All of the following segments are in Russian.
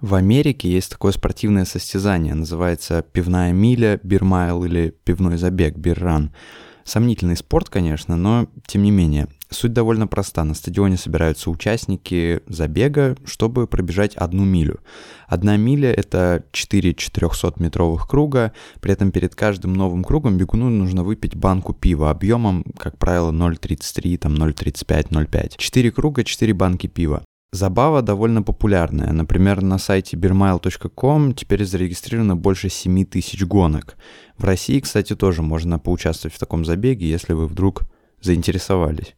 В Америке есть такое спортивное состязание, называется пивная миля, бирмайл или пивной забег, бирран. Сомнительный спорт, конечно, но тем не менее. Суть довольно проста. На стадионе собираются участники забега, чтобы пробежать одну милю. Одна миля — это 4 400-метровых круга, при этом перед каждым новым кругом бегуну нужно выпить банку пива объемом, как правило, 0,33, там 0,35, 0,5. 4 круга, 4 банки пива. Забава довольно популярная. Например, на сайте beermile.com теперь зарегистрировано больше 7 тысяч гонок. В России, кстати, тоже можно поучаствовать в таком забеге, если вы вдруг заинтересовались.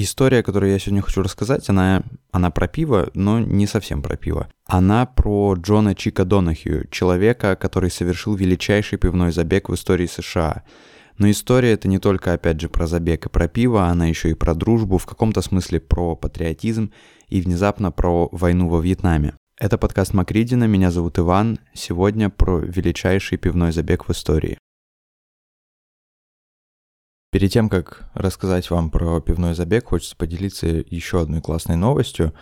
История, которую я сегодня хочу рассказать, она, она про пиво, но не совсем про пиво. Она про Джона Чика Донахью, человека, который совершил величайший пивной забег в истории США. Но история это не только, опять же, про забег и про пиво, она еще и про дружбу, в каком-то смысле про патриотизм и внезапно про войну во Вьетнаме. Это подкаст Макридина, меня зовут Иван. Сегодня про величайший пивной забег в истории. Перед тем, как рассказать вам про пивной забег, хочется поделиться еще одной классной новостью.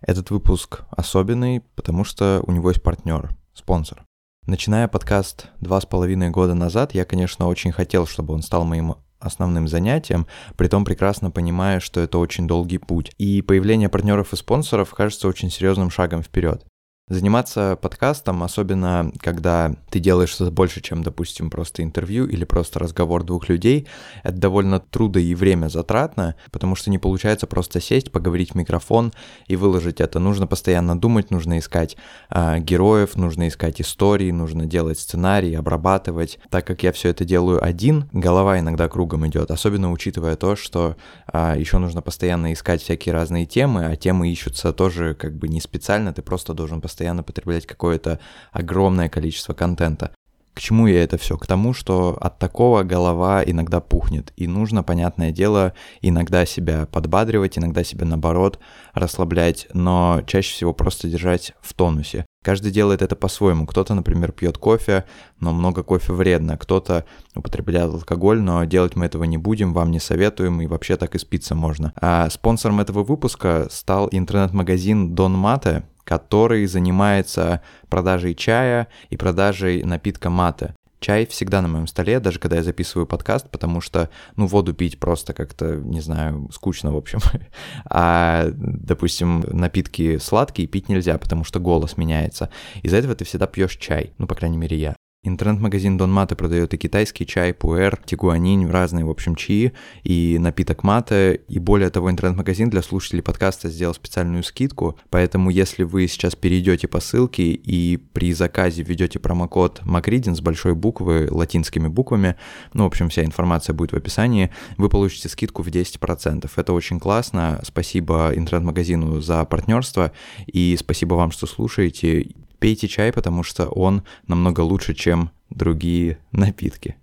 Этот выпуск особенный, потому что у него есть партнер, спонсор. Начиная подкаст два с половиной года назад, я, конечно, очень хотел, чтобы он стал моим основным занятием, при том прекрасно понимая, что это очень долгий путь. И появление партнеров и спонсоров кажется очень серьезным шагом вперед. Заниматься подкастом, особенно когда ты делаешь что-то больше, чем, допустим, просто интервью или просто разговор двух людей, это довольно трудо и время затратно, потому что не получается просто сесть, поговорить в микрофон и выложить это. Нужно постоянно думать, нужно искать э, героев, нужно искать истории, нужно делать сценарий, обрабатывать. Так как я все это делаю один, голова иногда кругом идет, особенно учитывая то, что э, а, еще нужно постоянно искать всякие разные темы, а темы ищутся тоже как бы не специально, ты просто должен постоянно постоянно потреблять какое-то огромное количество контента. К чему я это все? К тому, что от такого голова иногда пухнет, и нужно, понятное дело, иногда себя подбадривать, иногда себя наоборот расслаблять, но чаще всего просто держать в тонусе. Каждый делает это по-своему. Кто-то, например, пьет кофе, но много кофе вредно. Кто-то употребляет алкоголь, но делать мы этого не будем, вам не советуем, и вообще так и спиться можно. А спонсором этого выпуска стал интернет-магазин Don Mate, который занимается продажей чая и продажей напитка мате. Чай всегда на моем столе, даже когда я записываю подкаст, потому что, ну, воду пить просто как-то, не знаю, скучно, в общем. А, допустим, напитки сладкие пить нельзя, потому что голос меняется. Из-за этого ты всегда пьешь чай, ну, по крайней мере, я. Интернет-магазин Дон Мате продает и китайский чай, пуэр, тигуанинь, разные, в общем, чаи и напиток мате. И более того, интернет-магазин для слушателей подкаста сделал специальную скидку, поэтому если вы сейчас перейдете по ссылке и при заказе введете промокод Макридин с большой буквы, латинскими буквами, ну, в общем, вся информация будет в описании, вы получите скидку в 10%. Это очень классно. Спасибо интернет-магазину за партнерство и спасибо вам, что слушаете. Пейте чай, потому что он намного лучше, чем другие напитки.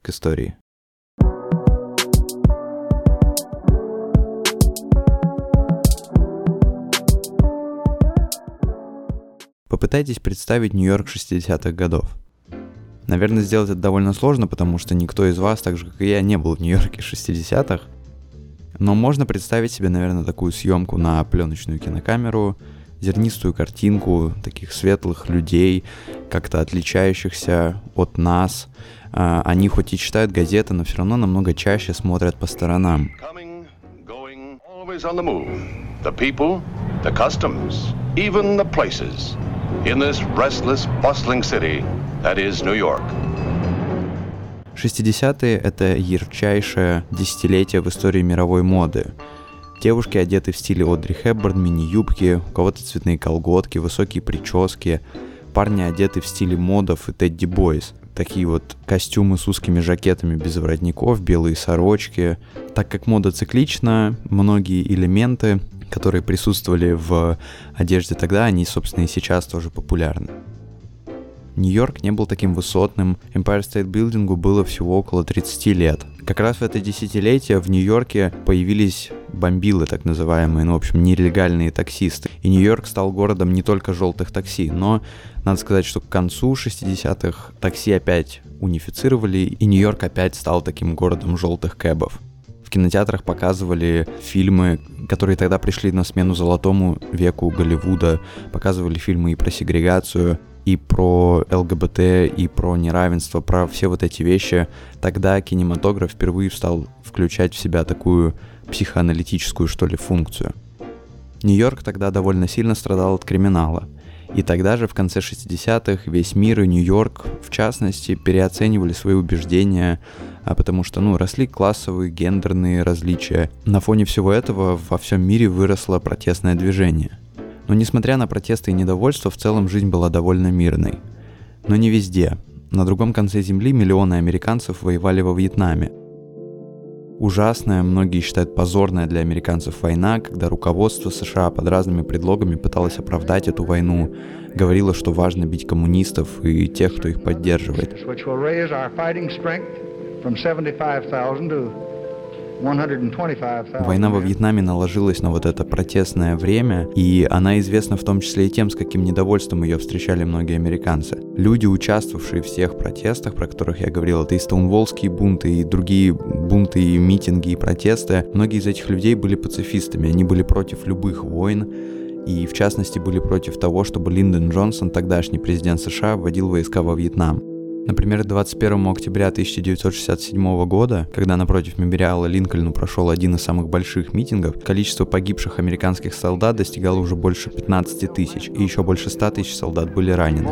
К истории. Попытайтесь представить Нью-Йорк 60-х годов. Наверное, сделать это довольно сложно, потому что никто из вас, так же как и я, не был в Нью-Йорке 60-х. Но можно представить себе, наверное, такую съемку на пленочную кинокамеру – зернистую картинку таких светлых людей, как-то отличающихся от нас. А, они хоть и читают газеты, но все равно намного чаще смотрят по сторонам. The people, the customs, even the places in this restless, bustling city that is New York. 60-е — это ярчайшее десятилетие в истории мировой моды. Девушки одеты в стиле Одри Хепберн, мини-юбки, у кого-то цветные колготки, высокие прически. Парни одеты в стиле модов и Тедди Бойс. Такие вот костюмы с узкими жакетами без воротников, белые сорочки. Так как мода циклична, многие элементы, которые присутствовали в одежде тогда, они, собственно, и сейчас тоже популярны. Нью-Йорк не был таким высотным, Empire State Building было всего около 30 лет. Как раз в это десятилетие в Нью-Йорке появились бомбилы, так называемые, ну, в общем, нелегальные таксисты. И Нью-Йорк стал городом не только желтых такси, но надо сказать, что к концу 60-х такси опять унифицировали, и Нью-Йорк опять стал таким городом желтых кэбов. В кинотеатрах показывали фильмы, которые тогда пришли на смену золотому веку Голливуда, показывали фильмы и про сегрегацию, и про ЛГБТ, и про неравенство, про все вот эти вещи. Тогда кинематограф впервые стал включать в себя такую психоаналитическую, что ли, функцию. Нью-Йорк тогда довольно сильно страдал от криминала. И тогда же, в конце 60-х, весь мир и Нью-Йорк, в частности, переоценивали свои убеждения, а потому что, ну, росли классовые, гендерные различия. На фоне всего этого во всем мире выросло протестное движение – но несмотря на протесты и недовольство, в целом жизнь была довольно мирной. Но не везде. На другом конце земли миллионы американцев воевали во Вьетнаме. Ужасная, многие считают позорная для американцев война, когда руководство США под разными предлогами пыталось оправдать эту войну, говорило, что важно бить коммунистов и тех, кто их поддерживает. Война во Вьетнаме наложилась на вот это протестное время, и она известна в том числе и тем, с каким недовольством ее встречали многие американцы. Люди, участвовавшие в всех протестах, про которых я говорил, это и Стоунволлские бунты, и другие бунты, и митинги, и протесты, многие из этих людей были пацифистами, они были против любых войн, и в частности были против того, чтобы Линдон Джонсон, тогдашний президент США, вводил войска во Вьетнам. Например, 21 октября 1967 года, когда напротив мемориала Линкольну прошел один из самых больших митингов, количество погибших американских солдат достигало уже больше 15 тысяч, и еще больше 100 тысяч солдат были ранены.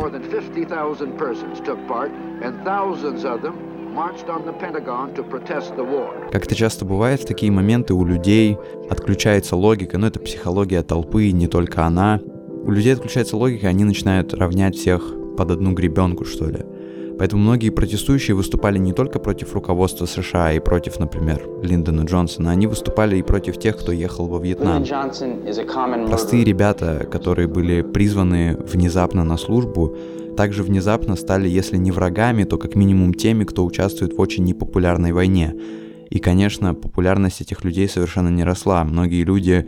Как это часто бывает, в такие моменты у людей отключается логика, но это психология толпы, не только она. У людей отключается логика, они начинают равнять всех под одну гребенку, что ли. Поэтому многие протестующие выступали не только против руководства США и против, например, Линдона Джонсона, они выступали и против тех, кто ехал во Вьетнам. Простые ребята, которые были призваны внезапно на службу, также внезапно стали, если не врагами, то как минимум теми, кто участвует в очень непопулярной войне. И, конечно, популярность этих людей совершенно не росла. Многие люди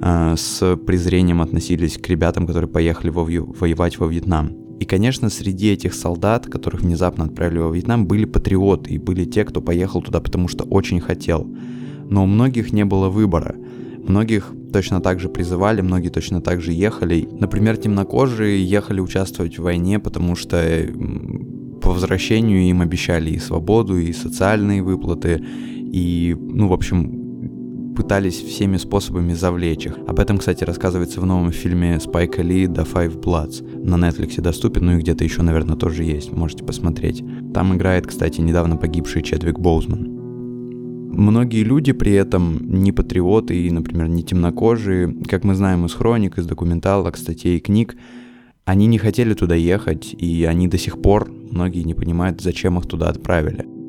э, с презрением относились к ребятам, которые поехали во, воевать во Вьетнам. И, конечно, среди этих солдат, которых внезапно отправили во Вьетнам, были патриоты и были те, кто поехал туда, потому что очень хотел. Но у многих не было выбора. Многих точно так же призывали, многие точно так же ехали. Например, темнокожие ехали участвовать в войне, потому что по возвращению им обещали и свободу, и социальные выплаты, и, ну, в общем, пытались всеми способами завлечь их. Об этом, кстати, рассказывается в новом фильме Спайка Ли «The Five Bloods». На Netflix доступен, ну и где-то еще, наверное, тоже есть, можете посмотреть. Там играет, кстати, недавно погибший Чедвик Боузман. Многие люди при этом не патриоты и, например, не темнокожие, как мы знаем из хроник, из документалок, статей и книг, они не хотели туда ехать, и они до сих пор, многие не понимают, зачем их туда отправили.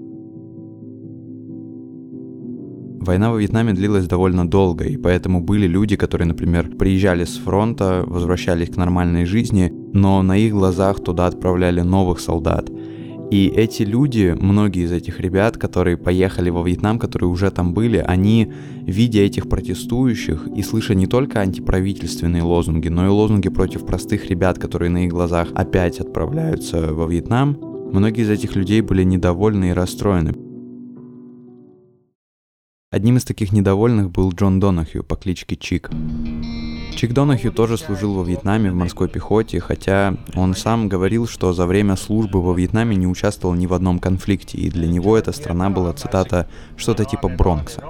Война во Вьетнаме длилась довольно долго, и поэтому были люди, которые, например, приезжали с фронта, возвращались к нормальной жизни, но на их глазах туда отправляли новых солдат. И эти люди, многие из этих ребят, которые поехали во Вьетнам, которые уже там были, они, видя этих протестующих и слыша не только антиправительственные лозунги, но и лозунги против простых ребят, которые на их глазах опять отправляются во Вьетнам, многие из этих людей были недовольны и расстроены. Одним из таких недовольных был Джон Донахью по кличке Чик. Чик Донахью тоже служил во Вьетнаме в морской пехоте, хотя он сам говорил, что за время службы во Вьетнаме не участвовал ни в одном конфликте, и для него эта страна была, цитата, «что-то типа Бронкса».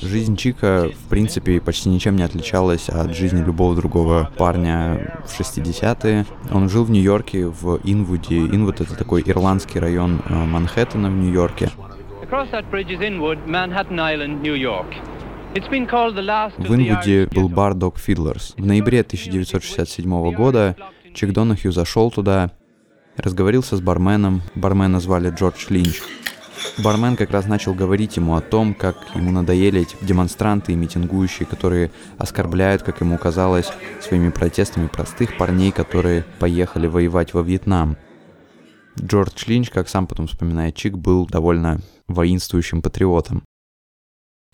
Жизнь Чика, в принципе, почти ничем не отличалась от жизни любого другого парня в 60-е. Он жил в Нью-Йорке, в Инвуде. Инвуд — это такой ирландский район э, Манхэттена в Нью-Йорке. В Инвуде был бар Dog Fiddlers. В ноябре 1967 года Чик Донахью зашел туда, разговорился с барменом. Бармена звали Джордж Линч. Бармен как раз начал говорить ему о том, как ему надоели эти демонстранты и митингующие, которые оскорбляют, как ему казалось, своими протестами простых парней, которые поехали воевать во Вьетнам. Джордж Линч, как сам потом вспоминает Чик, был довольно воинствующим патриотом.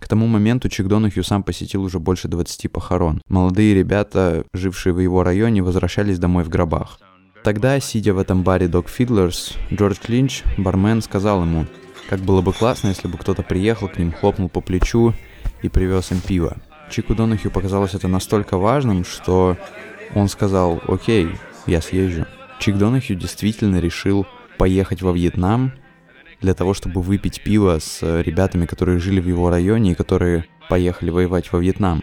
К тому моменту Чик Донахью сам посетил уже больше 20 похорон. Молодые ребята, жившие в его районе, возвращались домой в гробах. Тогда, сидя в этом баре Dog Fiddlers, Джордж Линч, бармен, сказал ему, Как было бы классно, если бы кто-то приехал к ним, хлопнул по плечу и привез им пиво. Чику Донахью показалось это настолько важным, что он сказал, окей, я съезжу. Чик Донахью действительно решил поехать во Вьетнам для того, чтобы выпить пиво с ребятами, которые жили в его районе и которые поехали воевать во Вьетнам.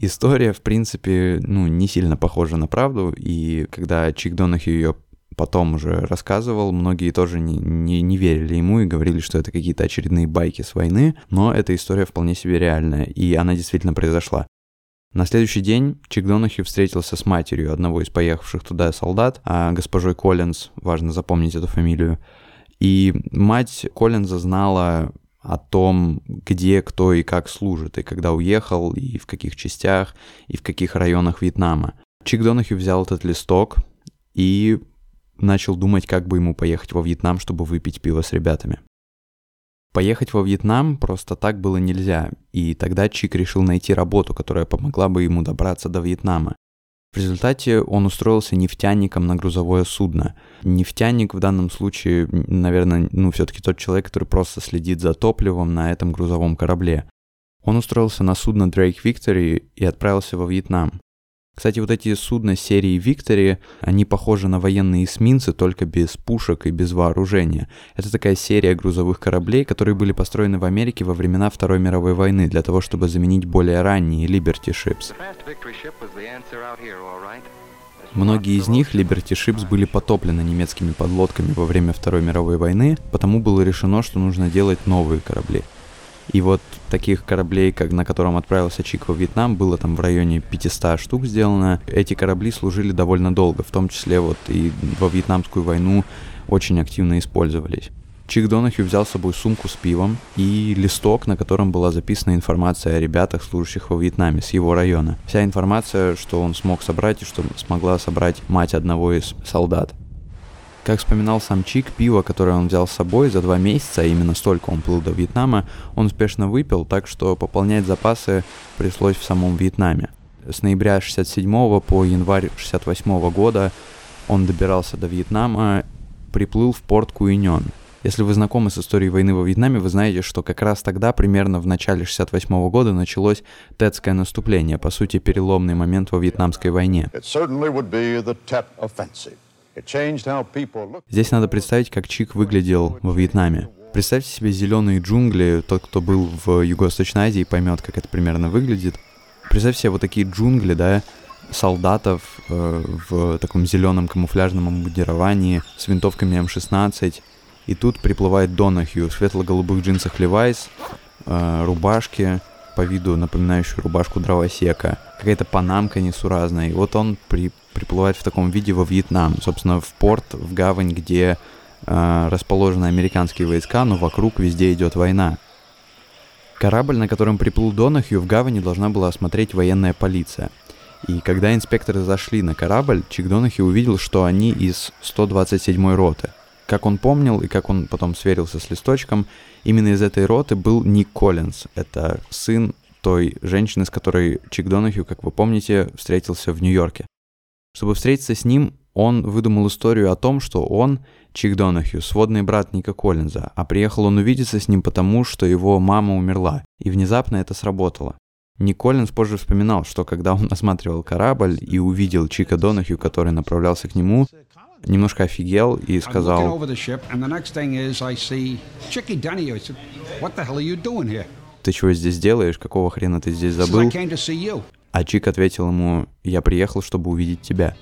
История, в принципе, ну, не сильно похожа на правду, и когда Чик Донахью ее потом уже рассказывал, многие тоже не, не, не верили ему и говорили, что это какие-то очередные байки с войны, но эта история вполне себе реальная, и она действительно произошла. На следующий день Чик Донахью встретился с матерью одного из поехавших туда солдат, а госпожой Коллинз, важно запомнить эту фамилию, и мать Коллинза знала о том, где кто и как служит, и когда уехал, и в каких частях, и в каких районах Вьетнама. Чик Донахью взял этот листок и начал думать, как бы ему поехать во Вьетнам, чтобы выпить пиво с ребятами. Поехать во Вьетнам просто так было нельзя, и тогда Чик решил найти работу, которая помогла бы ему добраться до Вьетнама. В результате он устроился нефтяником на грузовое судно. Нефтяник в данном случае, наверное, ну все-таки тот человек, который просто следит за топливом на этом грузовом корабле. Он устроился на судно Drake Victory и отправился во Вьетнам. Кстати, вот эти судна серии Victory, они похожи на военные эсминцы, только без пушек и без вооружения. Это такая серия грузовых кораблей, которые были построены в Америке во времена Второй мировой войны для того, чтобы заменить более ранние Liberty Ships. Многие из них, Liberty Ships, были потоплены немецкими подлодками во время Второй мировой войны, потому было решено, что нужно делать новые корабли. И вот таких кораблей, как на котором отправился Чик во Вьетнам, было там в районе 500 штук сделано. Эти корабли служили довольно долго, в том числе вот и во Вьетнамскую войну очень активно использовались. Чик Донахью взял с собой сумку с пивом и листок, на котором была записана информация о ребятах, служащих во Вьетнаме, с его района. Вся информация, что он смог собрать и что смогла собрать мать одного из солдат. Как вспоминал сам Чик, пиво, которое он взял с собой за два месяца, а именно столько он плыл до Вьетнама, он успешно выпил, так что пополнять запасы пришлось в самом Вьетнаме. С ноября 67 по январь 68 года он добирался до Вьетнама, приплыл в порт Куиньон. Если вы знакомы с историей войны во Вьетнаме, вы знаете, что как раз тогда, примерно в начале 68 года, началось Тетское наступление, по сути, переломный момент во Вьетнамской войне. Здесь надо представить, как Чик выглядел во Вьетнаме. Представьте себе зеленые джунгли, тот, кто был в Юго-Восточной Азии, поймет, как это примерно выглядит. Представьте себе вот такие джунгли, да, солдатов э, в таком зеленом камуфляжном обмундировании с винтовками М16. И тут приплывает Донахью в светло-голубых джинсах Levi's, э, рубашке, по виду напоминающую рубашку дровосека, какая-то панамка несуразная. И вот он при, приплывает в таком виде во Вьетнам, собственно, в порт, в гавань, где э, расположены американские войска, но вокруг везде идет война. Корабль, на котором приплыл Донахью, в гавани должна была осмотреть военная полиция. И когда инспекторы зашли на корабль, Чик Донахью увидел, что они из 127-й роты. Как он помнил и как он потом сверился с листочком, именно из этой роты был Ник Коллинз. Это сын той женщины, с которой Чик Донахью, как вы помните, встретился в Нью-Йорке. Чтобы встретиться с ним, он выдумал историю о том, что он, Чик Донахью, сводный брат Ника Коллинза, а приехал он увидеться с ним потому, что его мама умерла, и внезапно это сработало. Ник Коллинз позже вспоминал, что когда он осматривал корабль и увидел Чика Донахью, который направлялся к нему, немножко офигел и сказал, «Ты чего здесь делаешь? Какого хрена ты здесь забыл?» А Чик ответил ему, «Я приехал, чтобы увидеть тебя».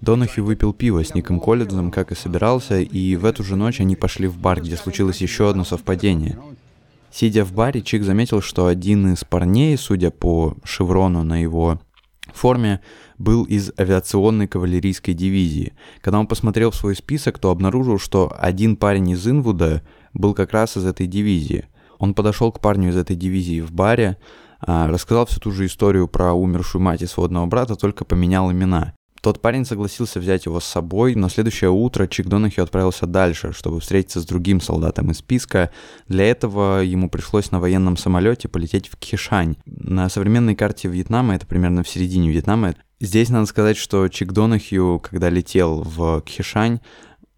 Донахью выпил пиво с Ником Коллинзом, как и собирался, и в эту же ночь они пошли в бар, где случилось еще одно совпадение. Сидя в баре, Чик заметил, что один из парней, судя по шеврону на его форме, был из авиационной кавалерийской дивизии. Когда он посмотрел в свой список, то обнаружил, что один парень из Инвуда был как раз из этой дивизии. Он подошел к парню из этой дивизии в баре, рассказал всю ту же историю про умершую мать и сводного брата, только поменял имена. Тот парень согласился взять его с собой, но следующее утро Чик Донахью отправился дальше, чтобы встретиться с другим солдатом из списка. Для этого ему пришлось на военном самолете полететь в Кишань. На современной карте Вьетнама, это примерно в середине Вьетнама, Здесь надо сказать, что Чик Донахью, когда летел в Кхишань,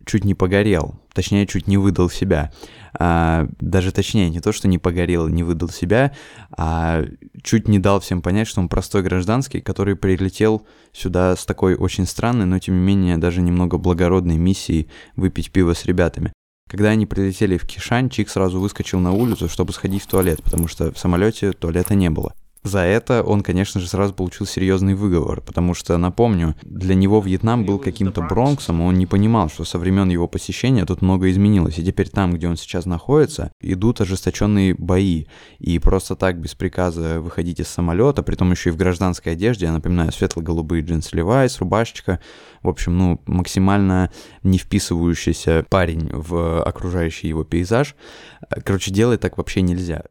чуть не погорел, точнее, чуть не выдал себя. А, даже точнее, не то, что не погорел, не выдал себя, а чуть не дал всем понять, что он простой гражданский, который прилетел сюда с такой очень странной, но тем не менее даже немного благородной миссией выпить пиво с ребятами. Когда они прилетели в Кишань, Чик сразу выскочил на улицу, чтобы сходить в туалет, потому что в самолете туалета не было. За это он, конечно же, сразу получил серьезный выговор, потому что, напомню, для него Вьетнам был каким-то Бронксом, он не понимал, что со времен его посещения тут много изменилось, и теперь там, где он сейчас находится, идут ожесточенные бои, и просто так без приказа выходить из самолета, при том еще и в гражданской одежде, я напоминаю, светло-голубые джинсы Левайс, рубашечка, в общем, ну, максимально не вписывающийся парень в окружающий его пейзаж. Короче, делать так вообще нельзя.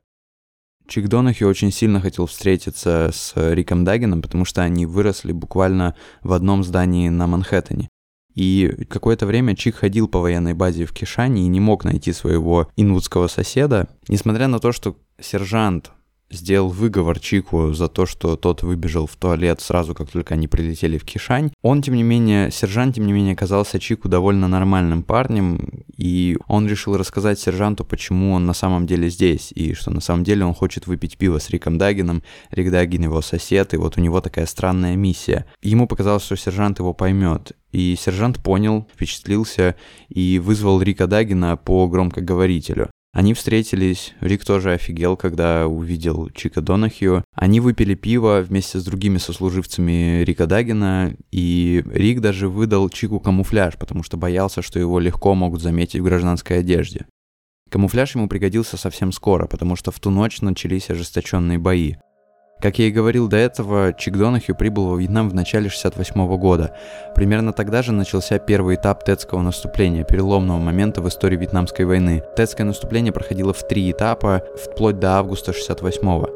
Чик Донахи очень сильно хотел встретиться с Риком Даггином, потому что они выросли буквально в одном здании на Манхэттене. И какое-то время Чик ходил по военной базе в Кишане и не мог найти своего инвудского соседа. Несмотря на то, что сержант сделал выговор Чику за то, что тот выбежал в туалет сразу, как только они прилетели в Кишань. Он, тем не менее, сержант, тем не менее, оказался Чику довольно нормальным парнем, и он решил рассказать сержанту, почему он на самом деле здесь, и что на самом деле он хочет выпить пиво с Риком Дагином, Рик Дагин его сосед, и вот у него такая странная миссия. Ему показалось, что сержант его поймет, и сержант понял, впечатлился и вызвал Рика Дагина по громкоговорителю. Они встретились, Рик тоже офигел, когда увидел Чика Донахью. Они выпили пиво вместе с другими сослуживцами Рика Дагина, и Рик даже выдал Чику камуфляж, потому что боялся, что его легко могут заметить в гражданской одежде. Камуфляж ему пригодился совсем скоро, потому что в ту ночь начались ожесточенные бои. Как я и говорил до этого, Чик Донахью прибыл во Вьетнам в начале 68 года. Примерно тогда же начался первый этап Тетского наступления, переломного момента в истории Вьетнамской войны. Тетское наступление проходило в три этапа, вплоть до августа 68 -го.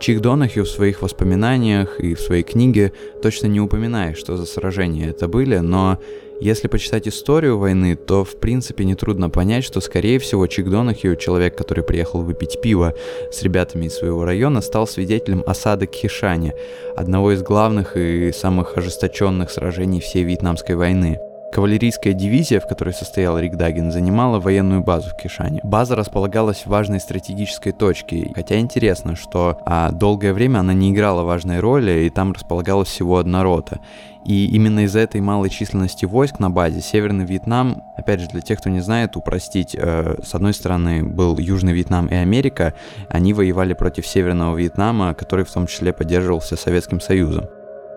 Чик Донахью в своих воспоминаниях и в своей книге точно не упоминает, что за сражения это были, но если почитать историю войны, то в принципе нетрудно понять, что скорее всего Чик Донахью, человек, который приехал выпить пиво с ребятами из своего района, стал свидетелем осады Кхишани, одного из главных и самых ожесточенных сражений всей Вьетнамской войны. Кавалерийская дивизия, в которой состоял Рик Дагин, занимала военную базу в Кишане. База располагалась в важной стратегической точке, хотя интересно, что а, долгое время она не играла важной роли, и там располагалась всего одна рота. И именно из-за этой малой численности войск на базе Северный Вьетнам, опять же, для тех, кто не знает, упростить, э, с одной стороны был Южный Вьетнам и Америка, они воевали против Северного Вьетнама, который в том числе поддерживался Советским Союзом.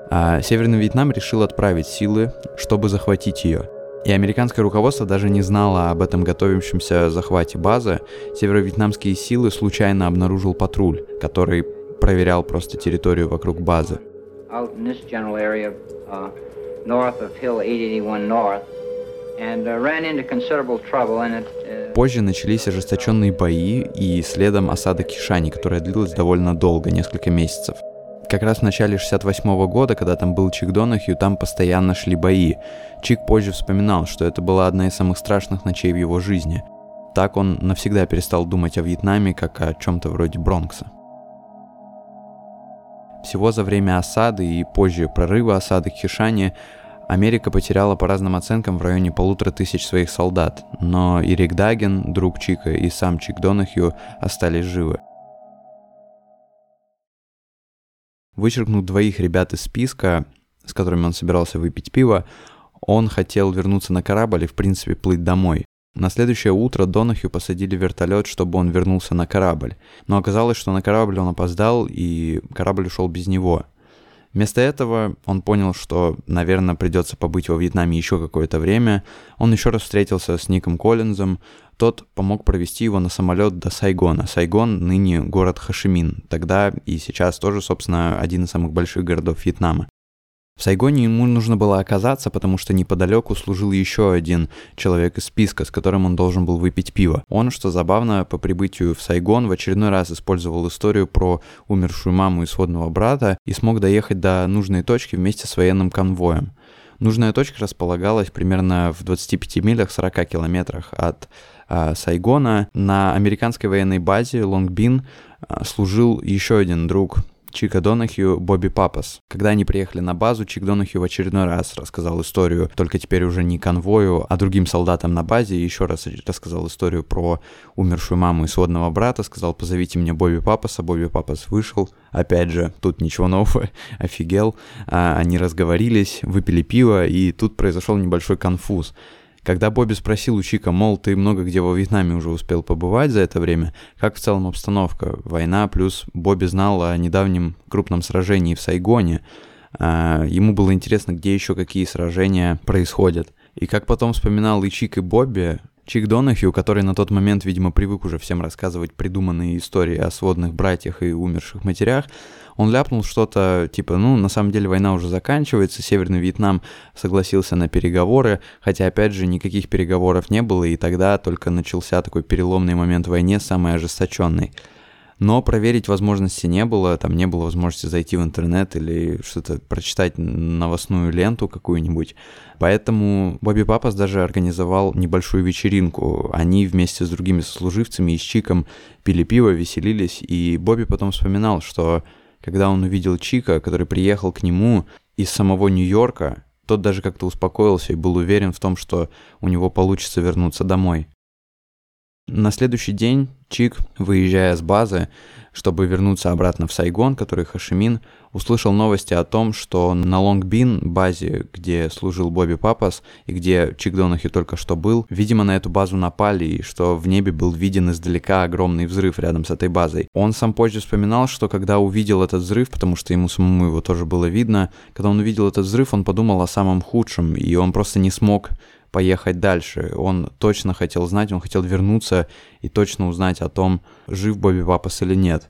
А Северный Вьетнам решил отправить силы, чтобы захватить ее. И американское руководство даже не знало об этом готовящемся захвате базы. Северо-вьетнамские силы случайно обнаружил патруль, который проверял просто территорию вокруг базы. Uh, uh, uh, Позже начались ожесточенные бои и следом осада Кишани, которая длилась довольно долго, несколько месяцев как раз в начале 68 года, когда там был Чик Донахью, там постоянно шли бои. Чик позже вспоминал, что это была одна из самых страшных ночей в его жизни. Так он навсегда перестал думать о Вьетнаме как о чем-то вроде Бронкса. Всего за время осады и позже прорыва осады Хишани Америка потеряла по разным оценкам в районе полутора тысяч своих солдат, но и Рик Даген, друг Чика, и сам Чик Донахью остались живы. Вычеркнув двоих ребят из списка, с которыми он собирался выпить пиво, он хотел вернуться на корабль и, в принципе, плыть домой. На следующее утро Донахью посадили в вертолет, чтобы он вернулся на корабль. Но оказалось, что на корабль он опоздал, и корабль ушел без него. Вместо этого он понял, что, наверное, придется побыть во Вьетнаме еще какое-то время. Он еще раз встретился с Ником Коллинзом, тот помог провести его на самолет до Сайгона. Сайгон ныне город Хашимин, тогда и сейчас тоже, собственно, один из самых больших городов Вьетнама. В Сайгоне ему нужно было оказаться, потому что неподалеку служил еще один человек из списка, с которым он должен был выпить пиво. Он, что забавно, по прибытию в Сайгон в очередной раз использовал историю про умершую маму и сводного брата и смог доехать до нужной точки вместе с военным конвоем. Нужная точка располагалась примерно в 25 милях 40 километрах от Сайгона. На американской военной базе Лонгбин а, служил еще один друг Чика Донахью Бобби Папас. Когда они приехали на базу, Чик Донахью в очередной раз рассказал историю, только теперь уже не конвою, а другим солдатам на базе, еще раз рассказал историю про умершую маму и сводного брата, сказал, позовите мне Бобби Папаса, Бобби Папас вышел, опять же, тут ничего нового, офигел, а, они разговорились, выпили пиво, и тут произошел небольшой конфуз. Когда Бобби спросил у Чика, мол, ты много где во Вьетнаме уже успел побывать за это время, как в целом обстановка? Война, плюс Бобби знал о недавнем крупном сражении в Сайгоне. А, ему было интересно, где еще какие сражения происходят. И как потом вспоминал и Чик, и Бобби, Чик Донахью, который на тот момент, видимо, привык уже всем рассказывать придуманные истории о сводных братьях и умерших матерях, он ляпнул что-то типа, ну, на самом деле война уже заканчивается, Северный Вьетнам согласился на переговоры, хотя, опять же, никаких переговоров не было, и тогда только начался такой переломный момент в войне, самый ожесточенный. Но проверить возможности не было, там не было возможности зайти в интернет или что-то прочитать новостную ленту какую-нибудь. Поэтому Бобби Папас даже организовал небольшую вечеринку. Они вместе с другими сослуживцами и с Чиком пили пиво, веселились, и Бобби потом вспоминал, что когда он увидел Чика, который приехал к нему из самого Нью-Йорка, тот даже как-то успокоился и был уверен в том, что у него получится вернуться домой. На следующий день Чик, выезжая с базы, чтобы вернуться обратно в Сайгон, который Хашимин, услышал новости о том, что на Лонгбин, базе, где служил Бобби Папас и где Чик Донахи только что был, видимо, на эту базу напали, и что в небе был виден издалека огромный взрыв рядом с этой базой. Он сам позже вспоминал, что когда увидел этот взрыв, потому что ему самому его тоже было видно, когда он увидел этот взрыв, он подумал о самом худшем, и он просто не смог поехать дальше. Он точно хотел знать, он хотел вернуться и точно узнать о том, жив Бобби Папас или нет.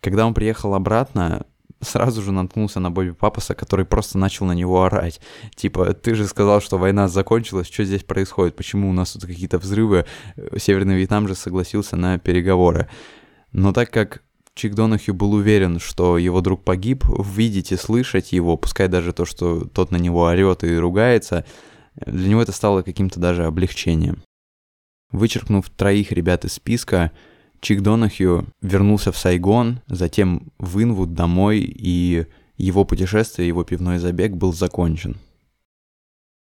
Когда он приехал обратно, сразу же наткнулся на Бобби Папаса, который просто начал на него орать. Типа, ты же сказал, что война закончилась, что здесь происходит, почему у нас тут какие-то взрывы, Северный Вьетнам же согласился на переговоры. Но так как Чик Донахью был уверен, что его друг погиб, видеть и слышать его, пускай даже то, что тот на него орет и ругается, для него это стало каким-то даже облегчением. Вычеркнув троих ребят из списка, Чик Донахью вернулся в Сайгон, затем в Инвуд домой, и его путешествие, его пивной забег был закончен.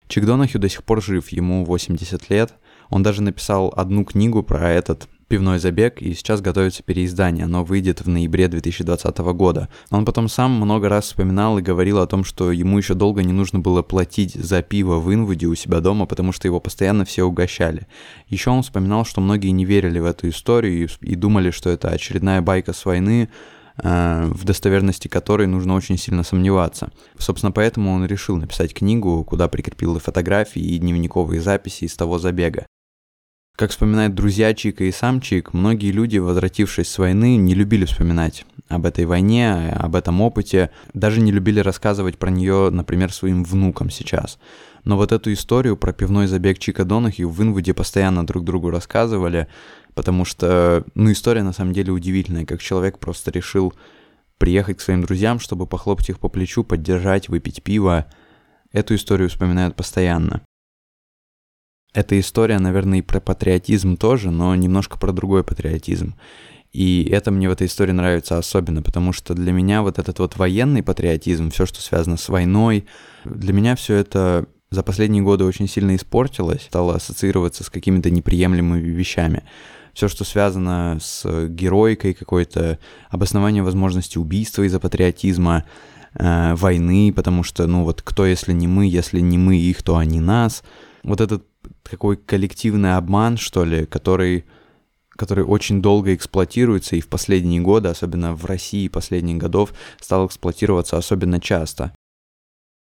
Чик Донахью до сих пор жив, ему 80 лет. Он даже написал одну книгу про этот пивной забег, и сейчас готовится переиздание. Оно выйдет в ноябре 2020 года. Он потом сам много раз вспоминал и говорил о том, что ему еще долго не нужно было платить за пиво в Инвуде у себя дома, потому что его постоянно все угощали. Еще он вспоминал, что многие не верили в эту историю и, думали, что это очередная байка с войны, э, в достоверности которой нужно очень сильно сомневаться. Собственно, поэтому он решил написать книгу, куда прикрепил и фотографии, и дневниковые записи из того забега. Как вспоминают друзья Чика и сам Чик, многие люди, возвратившись с войны, не любили вспоминать об этой войне, об этом опыте, даже не любили рассказывать про нее, например, своим внукам сейчас. Но вот эту историю про пивной забег Чика Донахью в Инвуде постоянно друг другу рассказывали, потому что, ну, история на самом деле удивительная, как человек просто решил приехать к своим друзьям, чтобы похлопать их по плечу, поддержать, выпить пиво. Эту историю вспоминают постоянно. Эта история, наверное, и про патриотизм тоже, но немножко про другой патриотизм. И это мне в этой истории нравится особенно, потому что для меня вот этот вот военный патриотизм, все, что связано с войной, для меня все это за последние годы очень сильно испортилось, стало ассоциироваться с какими-то неприемлемыми вещами. Все, что связано с героикой какой-то, обоснование возможности убийства из-за патриотизма, э, войны, потому что, ну вот, кто, если не мы, если не мы их, то они нас. Вот этот такой коллективный обман, что ли, который, который очень долго эксплуатируется и в последние годы, особенно в России последних годов, стал эксплуатироваться особенно часто.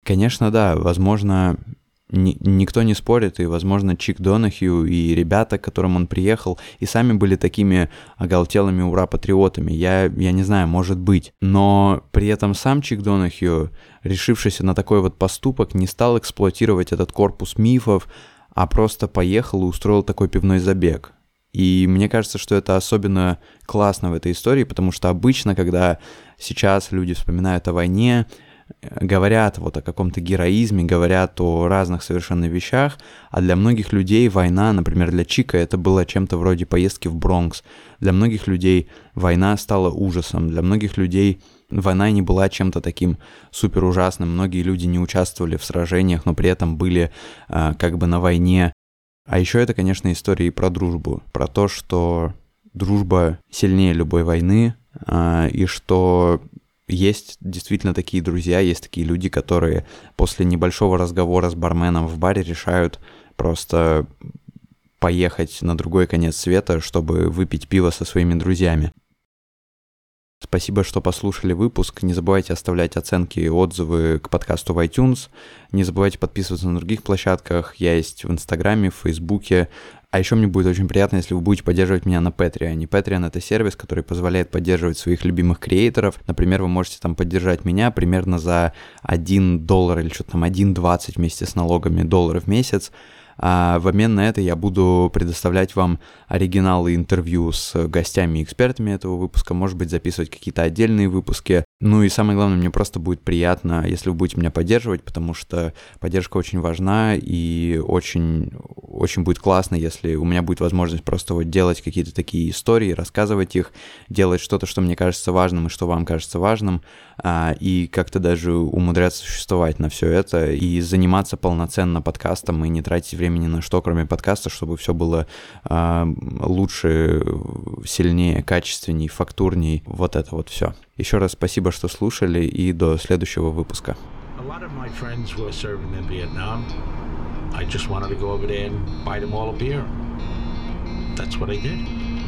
Конечно, да, возможно, ни, никто не спорит, и, возможно, Чик Донахью и ребята, к которым он приехал, и сами были такими оголтелыми ура-патриотами. Я, я не знаю, может быть. Но при этом сам Чик Донахью, решившийся на такой вот поступок, не стал эксплуатировать этот корпус мифов, а просто поехал и устроил такой пивной забег. И мне кажется, что это особенно классно в этой истории, потому что обычно, когда сейчас люди вспоминают о войне, говорят вот о каком-то героизме, говорят о разных совершенно вещах, а для многих людей война, например, для Чика это было чем-то вроде поездки в Бронкс. Для многих людей война стала ужасом, для многих людей война не была чем-то таким супер ужасным. Многие люди не участвовали в сражениях, но при этом были э, как бы на войне. А еще это, конечно, история и про дружбу, про то, что дружба сильнее любой войны, э, и что есть действительно такие друзья, есть такие люди, которые после небольшого разговора с барменом в баре решают просто поехать на другой конец света, чтобы выпить пиво со своими друзьями. Спасибо, что послушали выпуск. Не забывайте оставлять оценки и отзывы к подкасту в iTunes. Не забывайте подписываться на других площадках. Я есть в Инстаграме, в Фейсбуке. А еще мне будет очень приятно, если вы будете поддерживать меня на Patreon. Patreon — это сервис, который позволяет поддерживать своих любимых креаторов. Например, вы можете там поддержать меня примерно за 1 доллар или что-то там 1,20 вместе с налогами долларов в месяц. А в обмен на это я буду предоставлять вам оригиналы интервью с гостями и экспертами этого выпуска, может быть, записывать какие-то отдельные выпуски. Ну и самое главное, мне просто будет приятно, если вы будете меня поддерживать, потому что поддержка очень важна и очень, очень будет классно, если у меня будет возможность просто вот делать какие-то такие истории, рассказывать их, делать что-то, что мне кажется важным и что вам кажется важным, а, и как-то даже умудряться существовать на все это и заниматься полноценно подкастом и не тратить времени на что, кроме подкаста, чтобы все было а, лучше, сильнее, качественней, фактурней, вот это вот все. Еще раз спасибо, что слушали, и до следующего выпуска. That's what I did.